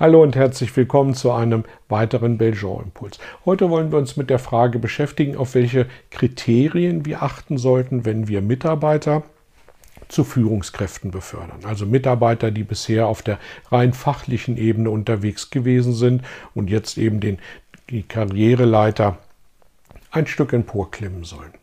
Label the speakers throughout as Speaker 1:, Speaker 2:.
Speaker 1: Hallo und herzlich willkommen zu einem weiteren Belgian-Impuls. Heute wollen wir uns mit der Frage beschäftigen, auf welche Kriterien wir achten sollten, wenn wir Mitarbeiter zu Führungskräften befördern. Also Mitarbeiter, die bisher auf der rein fachlichen Ebene unterwegs gewesen sind und jetzt eben den, die Karriereleiter ein Stück emporklimmen sollen.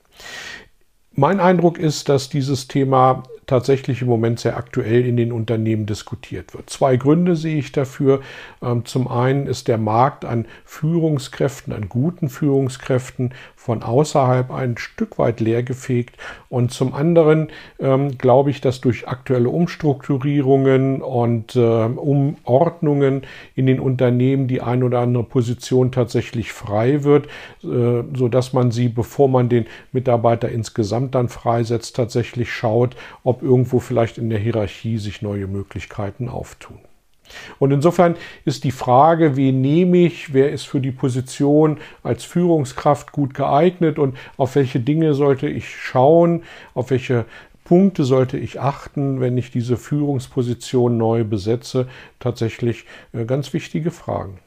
Speaker 1: Mein Eindruck ist, dass dieses Thema tatsächlich im Moment sehr aktuell in den Unternehmen diskutiert wird. Zwei Gründe sehe ich dafür. Ähm, zum einen ist der Markt an Führungskräften, an guten Führungskräften von außerhalb ein Stück weit leergefegt. Und zum anderen ähm, glaube ich, dass durch aktuelle Umstrukturierungen und äh, Umordnungen in den Unternehmen die ein oder andere Position tatsächlich frei wird, äh, so dass man sie, bevor man den Mitarbeiter insgesamt dann freisetzt, tatsächlich schaut, ob irgendwo vielleicht in der Hierarchie sich neue Möglichkeiten auftun. Und insofern ist die Frage, wen nehme ich, wer ist für die Position als Führungskraft gut geeignet und auf welche Dinge sollte ich schauen, auf welche Punkte sollte ich achten, wenn ich diese Führungsposition neu besetze, tatsächlich äh, ganz wichtige Fragen.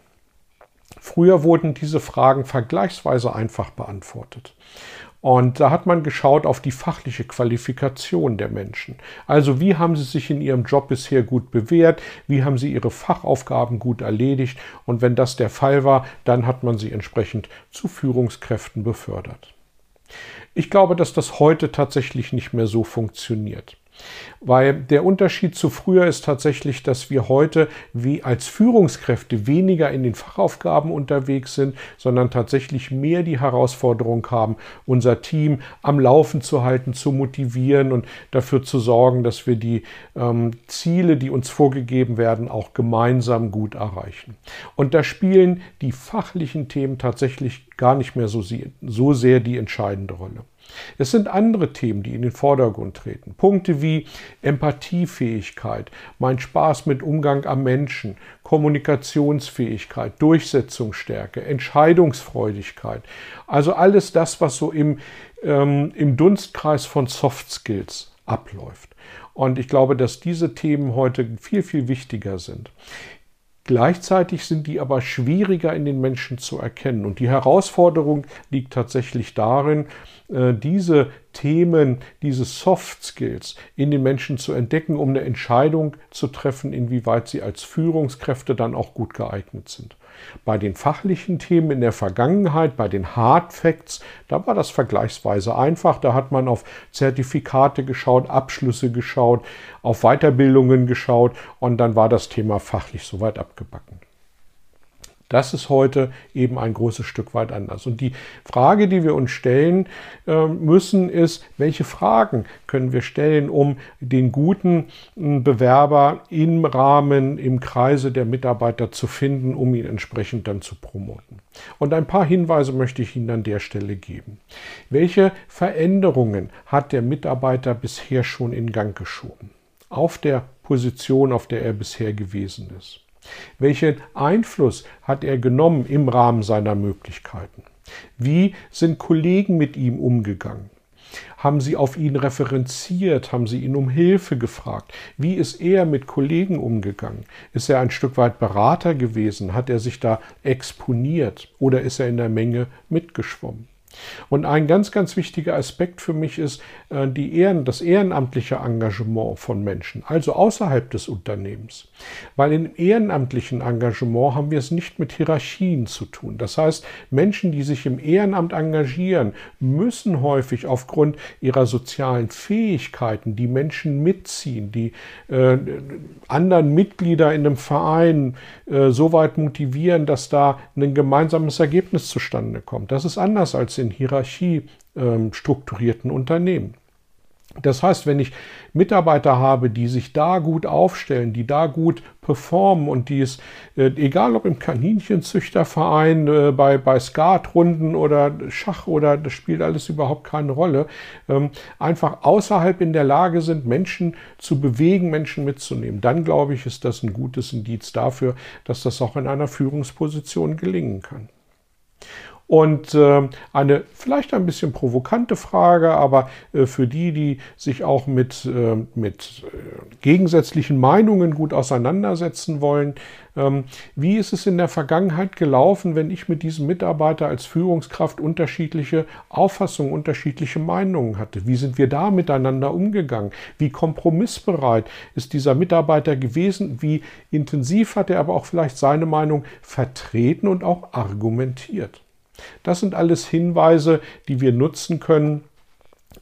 Speaker 1: Früher wurden diese Fragen vergleichsweise einfach beantwortet. Und da hat man geschaut auf die fachliche Qualifikation der Menschen. Also wie haben sie sich in ihrem Job bisher gut bewährt, wie haben sie ihre Fachaufgaben gut erledigt und wenn das der Fall war, dann hat man sie entsprechend zu Führungskräften befördert. Ich glaube, dass das heute tatsächlich nicht mehr so funktioniert. Weil der Unterschied zu früher ist tatsächlich, dass wir heute wie als Führungskräfte weniger in den Fachaufgaben unterwegs sind, sondern tatsächlich mehr die Herausforderung haben, unser Team am Laufen zu halten, zu motivieren und dafür zu sorgen, dass wir die ähm, Ziele, die uns vorgegeben werden, auch gemeinsam gut erreichen. Und da spielen die fachlichen Themen tatsächlich gar nicht mehr so, so sehr die entscheidende Rolle. Es sind andere Themen, die in den Vordergrund treten. Punkte wie Empathiefähigkeit, mein Spaß mit Umgang am Menschen, Kommunikationsfähigkeit, Durchsetzungsstärke, Entscheidungsfreudigkeit. Also alles das, was so im, ähm, im Dunstkreis von Soft Skills abläuft. Und ich glaube, dass diese Themen heute viel, viel wichtiger sind. Gleichzeitig sind die aber schwieriger in den Menschen zu erkennen. Und die Herausforderung liegt tatsächlich darin, äh, diese Themen, diese Soft Skills in den Menschen zu entdecken, um eine Entscheidung zu treffen, inwieweit sie als Führungskräfte dann auch gut geeignet sind. Bei den fachlichen Themen in der Vergangenheit, bei den Hard Facts, da war das vergleichsweise einfach. Da hat man auf Zertifikate geschaut, Abschlüsse geschaut, auf Weiterbildungen geschaut und dann war das Thema fachlich soweit abgebacken. Das ist heute eben ein großes Stück weit anders. Und die Frage, die wir uns stellen äh, müssen, ist, welche Fragen können wir stellen, um den guten äh, Bewerber im Rahmen, im Kreise der Mitarbeiter zu finden, um ihn entsprechend dann zu promoten. Und ein paar Hinweise möchte ich Ihnen an der Stelle geben. Welche Veränderungen hat der Mitarbeiter bisher schon in Gang geschoben? Auf der Position, auf der er bisher gewesen ist. Welchen Einfluss hat er genommen im Rahmen seiner Möglichkeiten? Wie sind Kollegen mit ihm umgegangen? Haben sie auf ihn referenziert? Haben sie ihn um Hilfe gefragt? Wie ist er mit Kollegen umgegangen? Ist er ein Stück weit Berater gewesen? Hat er sich da exponiert? Oder ist er in der Menge mitgeschwommen? Und ein ganz, ganz wichtiger Aspekt für mich ist äh, die Ehren, das ehrenamtliche Engagement von Menschen, also außerhalb des Unternehmens. Weil im ehrenamtlichen Engagement haben wir es nicht mit Hierarchien zu tun. Das heißt, Menschen, die sich im Ehrenamt engagieren, müssen häufig aufgrund ihrer sozialen Fähigkeiten die Menschen mitziehen, die äh, anderen Mitglieder in einem Verein äh, so weit motivieren, dass da ein gemeinsames Ergebnis zustande kommt. Das ist anders als in Hierarchie ähm, strukturierten Unternehmen. Das heißt, wenn ich Mitarbeiter habe, die sich da gut aufstellen, die da gut performen und die es, äh, egal ob im Kaninchenzüchterverein, äh, bei, bei Skatrunden oder Schach oder das spielt alles überhaupt keine Rolle, ähm, einfach außerhalb in der Lage sind, Menschen zu bewegen, Menschen mitzunehmen, dann glaube ich, ist das ein gutes Indiz dafür, dass das auch in einer Führungsposition gelingen kann. Und äh, eine vielleicht ein bisschen provokante Frage, aber äh, für die, die sich auch mit, äh, mit gegensätzlichen Meinungen gut auseinandersetzen wollen, ähm, wie ist es in der Vergangenheit gelaufen, wenn ich mit diesem Mitarbeiter als Führungskraft unterschiedliche Auffassungen, unterschiedliche Meinungen hatte? Wie sind wir da miteinander umgegangen? Wie kompromissbereit ist dieser Mitarbeiter gewesen? Wie intensiv hat er aber auch vielleicht seine Meinung vertreten und auch argumentiert? Das sind alles Hinweise, die wir nutzen können,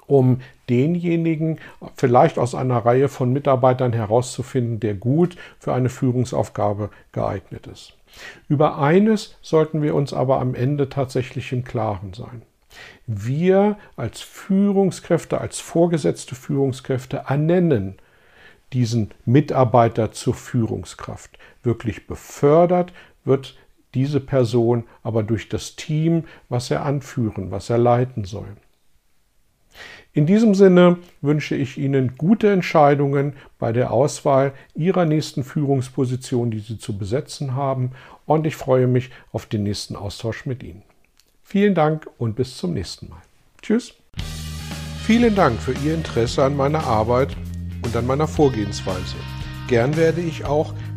Speaker 1: um denjenigen vielleicht aus einer Reihe von Mitarbeitern herauszufinden, der gut für eine Führungsaufgabe geeignet ist. Über eines sollten wir uns aber am Ende tatsächlich im Klaren sein. Wir als Führungskräfte, als vorgesetzte Führungskräfte ernennen diesen Mitarbeiter zur Führungskraft. Wirklich befördert wird diese Person aber durch das Team, was er anführen, was er leiten soll. In diesem Sinne wünsche ich Ihnen gute Entscheidungen bei der Auswahl Ihrer nächsten Führungsposition, die Sie zu besetzen haben, und ich freue mich auf den nächsten Austausch mit Ihnen. Vielen Dank und bis zum nächsten Mal. Tschüss. Vielen Dank für Ihr Interesse an meiner Arbeit und an meiner Vorgehensweise. Gern werde ich auch